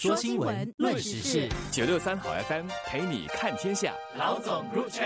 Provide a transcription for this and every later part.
说新闻，论时事，九六三好 FM 陪你看天下。老总入场。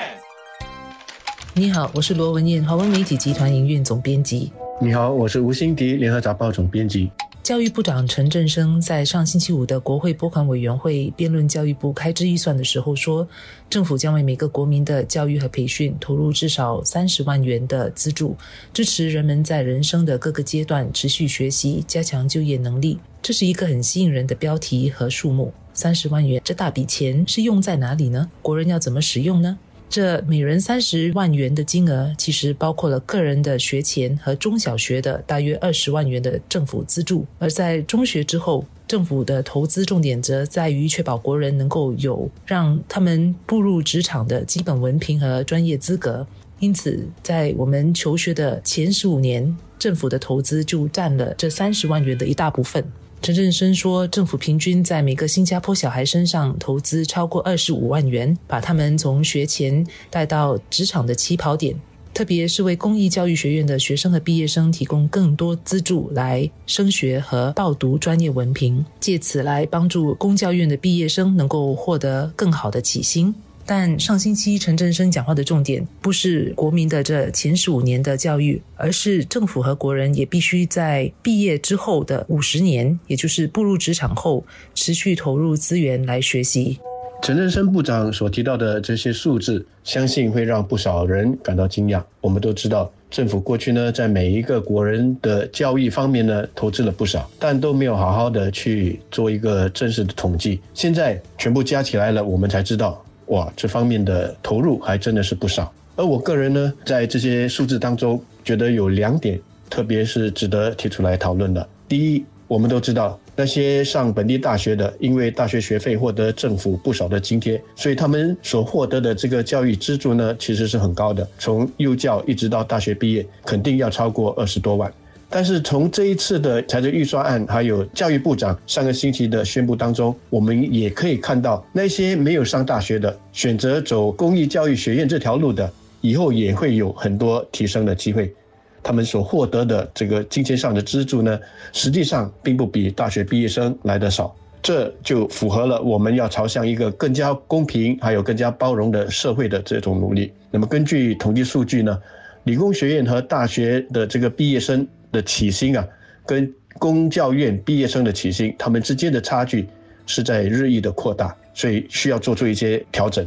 你好，我是罗文艳，华文媒体集团营运总编辑。你好，我是吴欣迪，联合早报总编辑。教育部长陈振声在上星期五的国会拨款委员会辩论教育部开支预算的时候说，政府将为每个国民的教育和培训投入至少三十万元的资助，支持人们在人生的各个阶段持续学习，加强就业能力。这是一个很吸引人的标题和数目。三十万元这大笔钱是用在哪里呢？国人要怎么使用呢？这每人三十万元的金额，其实包括了个人的学前和中小学的大约二十万元的政府资助。而在中学之后，政府的投资重点则在于确保国人能够有让他们步入职场的基本文凭和专业资格。因此，在我们求学的前十五年，政府的投资就占了这三十万元的一大部分。陈振声说，政府平均在每个新加坡小孩身上投资超过二十五万元，把他们从学前带到职场的起跑点，特别是为公益教育学院的学生和毕业生提供更多资助来升学和报读专业文凭，借此来帮助公教院的毕业生能够获得更好的起薪。但上星期陈振声讲话的重点不是国民的这前十五年的教育，而是政府和国人也必须在毕业之后的五十年，也就是步入职场后，持续投入资源来学习。陈振声部长所提到的这些数字，相信会让不少人感到惊讶。我们都知道，政府过去呢，在每一个国人的教育方面呢，投资了不少，但都没有好好的去做一个正式的统计。现在全部加起来了，我们才知道。哇，这方面的投入还真的是不少。而我个人呢，在这些数字当中，觉得有两点，特别是值得提出来讨论的。第一，我们都知道，那些上本地大学的，因为大学学费获得政府不少的津贴，所以他们所获得的这个教育资助呢，其实是很高的。从幼教一直到大学毕业，肯定要超过二十多万。但是从这一次的财政预算案，还有教育部长上个星期的宣布当中，我们也可以看到，那些没有上大学的，选择走公益教育学院这条路的，以后也会有很多提升的机会。他们所获得的这个金钱上的资助呢，实际上并不比大学毕业生来的少。这就符合了我们要朝向一个更加公平、还有更加包容的社会的这种努力。那么根据统计数据呢，理工学院和大学的这个毕业生。的起薪啊，跟公教院毕业生的起薪，他们之间的差距是在日益的扩大，所以需要做出一些调整。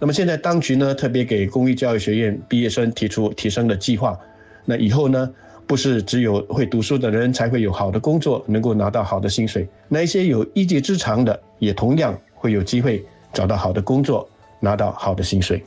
那么现在当局呢，特别给公益教育学院毕业生提出提升的计划。那以后呢，不是只有会读书的人才会有好的工作，能够拿到好的薪水，那一些有一技之长的，也同样会有机会找到好的工作，拿到好的薪水。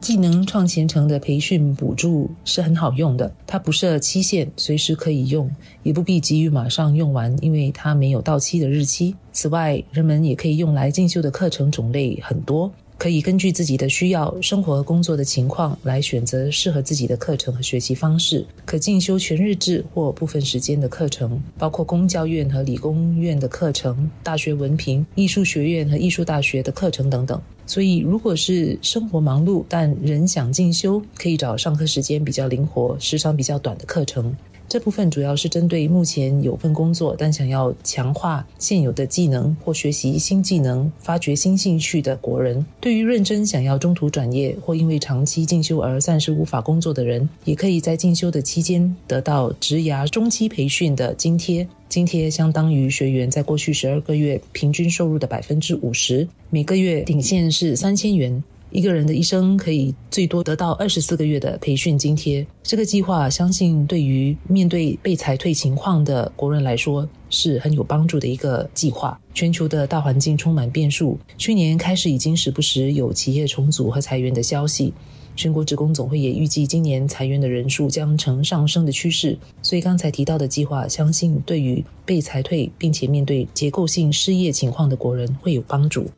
技能创前程的培训补助是很好用的，它不设期限，随时可以用，也不必急于马上用完，因为它没有到期的日期。此外，人们也可以用来进修的课程种类很多。可以根据自己的需要、生活和工作的情况来选择适合自己的课程和学习方式。可进修全日制或部分时间的课程，包括公教院和理工院的课程、大学文凭、艺术学院和艺术大学的课程等等。所以，如果是生活忙碌但仍想进修，可以找上课时间比较灵活、时长比较短的课程。这部分主要是针对目前有份工作但想要强化现有的技能或学习新技能、发掘新兴趣的国人。对于认真想要中途转业或因为长期进修而暂时无法工作的人，也可以在进修的期间得到职涯中期培训的津贴。津贴相当于学员在过去十二个月平均收入的百分之五十，每个月顶限是三千元。一个人的一生可以最多得到二十四个月的培训津贴。这个计划相信对于面对被裁退情况的国人来说是很有帮助的一个计划。全球的大环境充满变数，去年开始已经时不时有企业重组和裁员的消息。全国职工总会也预计今年裁员的人数将呈上升的趋势。所以刚才提到的计划，相信对于被裁退并且面对结构性失业情况的国人会有帮助。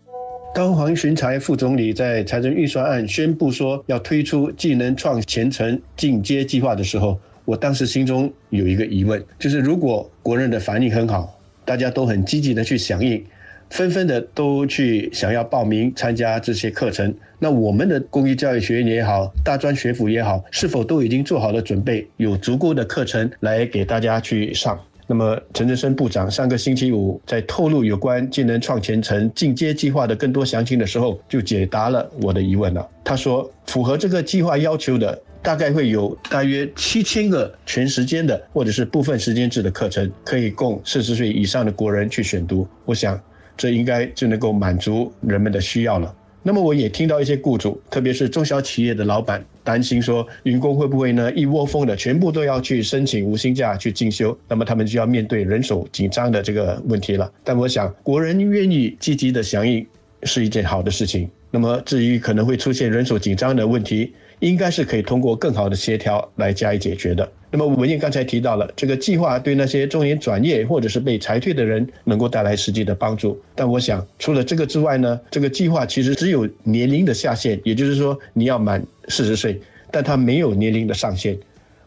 当黄循财副总理在财政预算案宣布说要推出技能创前程进阶计划的时候，我当时心中有一个疑问，就是如果国人的反应很好，大家都很积极的去响应，纷纷的都去想要报名参加这些课程，那我们的公益教育学院也好，大专学府也好，是否都已经做好了准备，有足够的课程来给大家去上？那么陈振生部长上个星期五在透露有关技能创前程进阶计划的更多详情的时候，就解答了我的疑问了。他说，符合这个计划要求的，大概会有大约七千个全时间的或者是部分时间制的课程，可以供四十岁以上的国人去选读。我想，这应该就能够满足人们的需要了。那么我也听到一些雇主，特别是中小企业的老板，担心说员工会不会呢一窝蜂的全部都要去申请无薪假去进修，那么他们就要面对人手紧张的这个问题了。但我想，国人愿意积极的响应是一件好的事情。那么至于可能会出现人手紧张的问题，应该是可以通过更好的协调来加以解决的。那么文燕刚才提到了这个计划对那些中年转业或者是被裁退的人能够带来实际的帮助，但我想除了这个之外呢，这个计划其实只有年龄的下限，也就是说你要满四十岁，但它没有年龄的上限。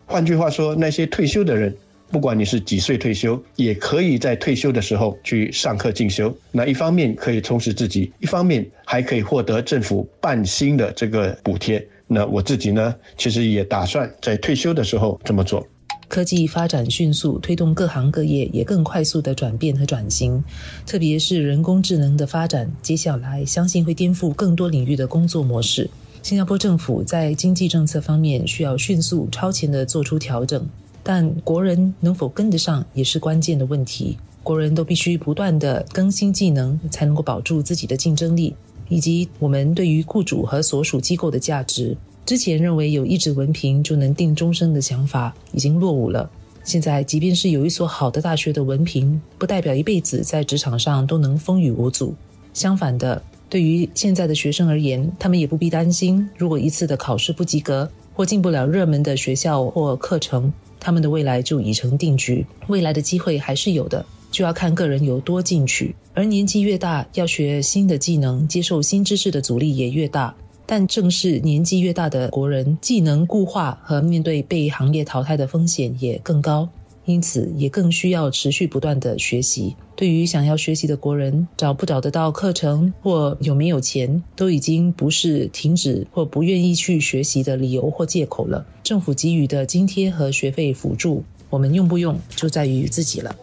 换句话说，那些退休的人，不管你是几岁退休，也可以在退休的时候去上课进修。那一方面可以充实自己，一方面还可以获得政府半薪的这个补贴。那我自己呢，其实也打算在退休的时候这么做。科技发展迅速，推动各行各业也更快速的转变和转型，特别是人工智能的发展，接下来相信会颠覆更多领域的工作模式。新加坡政府在经济政策方面需要迅速超前的做出调整，但国人能否跟得上也是关键的问题。国人都必须不断的更新技能，才能够保住自己的竞争力。以及我们对于雇主和所属机构的价值，之前认为有一纸文凭就能定终身的想法已经落伍了。现在，即便是有一所好的大学的文凭，不代表一辈子在职场上都能风雨无阻。相反的，对于现在的学生而言，他们也不必担心，如果一次的考试不及格或进不了热门的学校或课程，他们的未来就已成定局。未来的机会还是有的。就要看个人有多进取，而年纪越大，要学新的技能、接受新知识的阻力也越大。但正是年纪越大的国人，技能固化和面对被行业淘汰的风险也更高，因此也更需要持续不断的学习。对于想要学习的国人，找不找得到课程或有没有钱，都已经不是停止或不愿意去学习的理由或借口了。政府给予的津贴和学费辅助，我们用不用就在于自己了。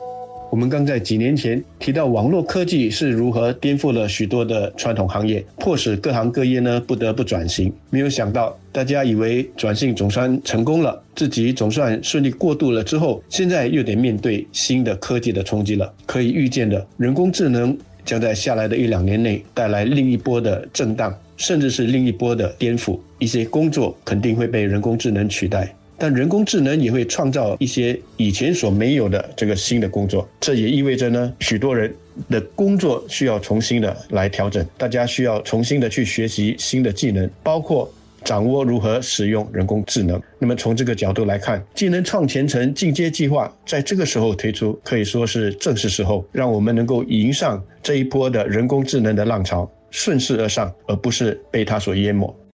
我们刚在几年前提到网络科技是如何颠覆了许多的传统行业，迫使各行各业呢不得不转型。没有想到，大家以为转型总算成功了，自己总算顺利过渡了之后，现在又得面对新的科技的冲击了。可以预见的，人工智能将在下来的一两年内带来另一波的震荡，甚至是另一波的颠覆。一些工作肯定会被人工智能取代。但人工智能也会创造一些以前所没有的这个新的工作，这也意味着呢，许多人的工作需要重新的来调整，大家需要重新的去学习新的技能，包括掌握如何使用人工智能。那么从这个角度来看，技能创前程进阶计划在这个时候推出，可以说是正是时候，让我们能够迎上这一波的人工智能的浪潮，顺势而上，而不是被它所淹没。